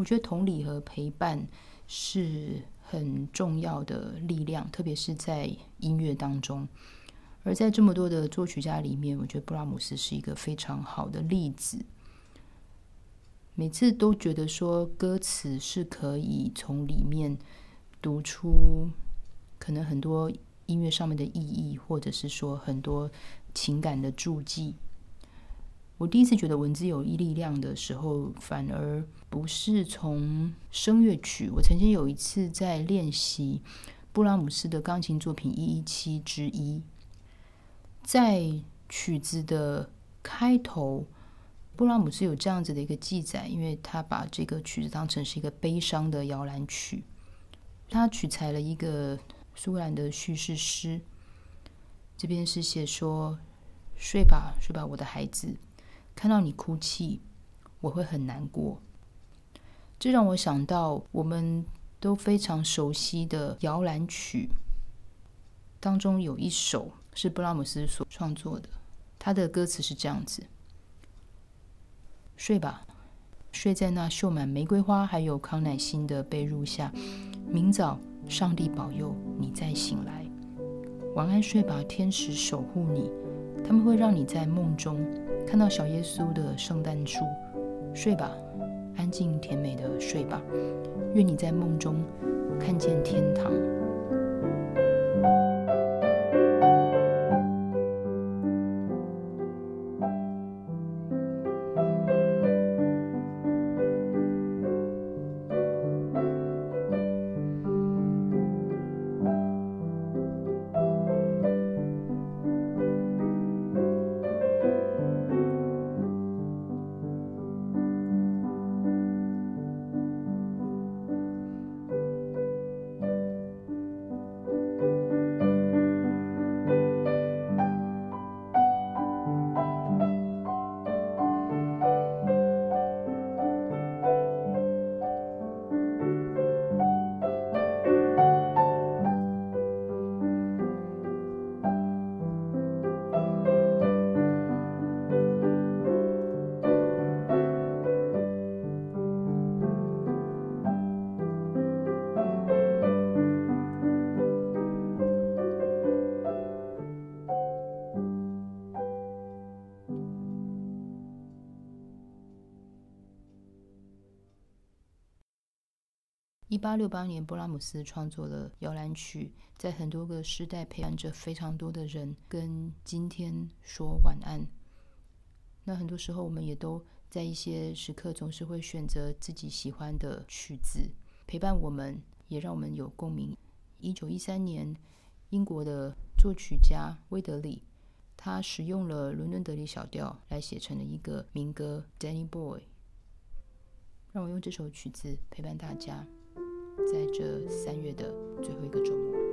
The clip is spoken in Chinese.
我觉得同理和陪伴是很重要的力量，特别是在音乐当中。而在这么多的作曲家里面，我觉得布拉姆斯是一个非常好的例子。每次都觉得说歌词是可以从里面读出可能很多音乐上面的意义，或者是说很多情感的注记。我第一次觉得文字有力量的时候，反而不是从声乐曲。我曾经有一次在练习布拉姆斯的钢琴作品一一七之一。在曲子的开头，布拉姆斯有这样子的一个记载，因为他把这个曲子当成是一个悲伤的摇篮曲，他取材了一个苏格兰的叙事诗。这边是写说：“睡吧，睡吧，我的孩子，看到你哭泣，我会很难过。”这让我想到我们都非常熟悉的摇篮曲当中有一首。是布拉姆斯所创作的，他的歌词是这样子：睡吧，睡在那绣满玫瑰花还有康乃馨的被褥下，明早上帝保佑你再醒来。晚安，睡吧，天使守护你，他们会让你在梦中看到小耶稣的圣诞树。睡吧，安静甜美的睡吧，愿你在梦中看见天一八六八年，布拉姆斯创作了摇篮曲，在很多个时代陪伴着非常多的人，跟今天说晚安。那很多时候，我们也都在一些时刻，总是会选择自己喜欢的曲子陪伴我们，也让我们有共鸣。一九一三年，英国的作曲家威德里，他使用了伦敦德里小调来写成了一个民歌《Danny Boy》。让我用这首曲子陪伴大家。在这三月的最后一个周末。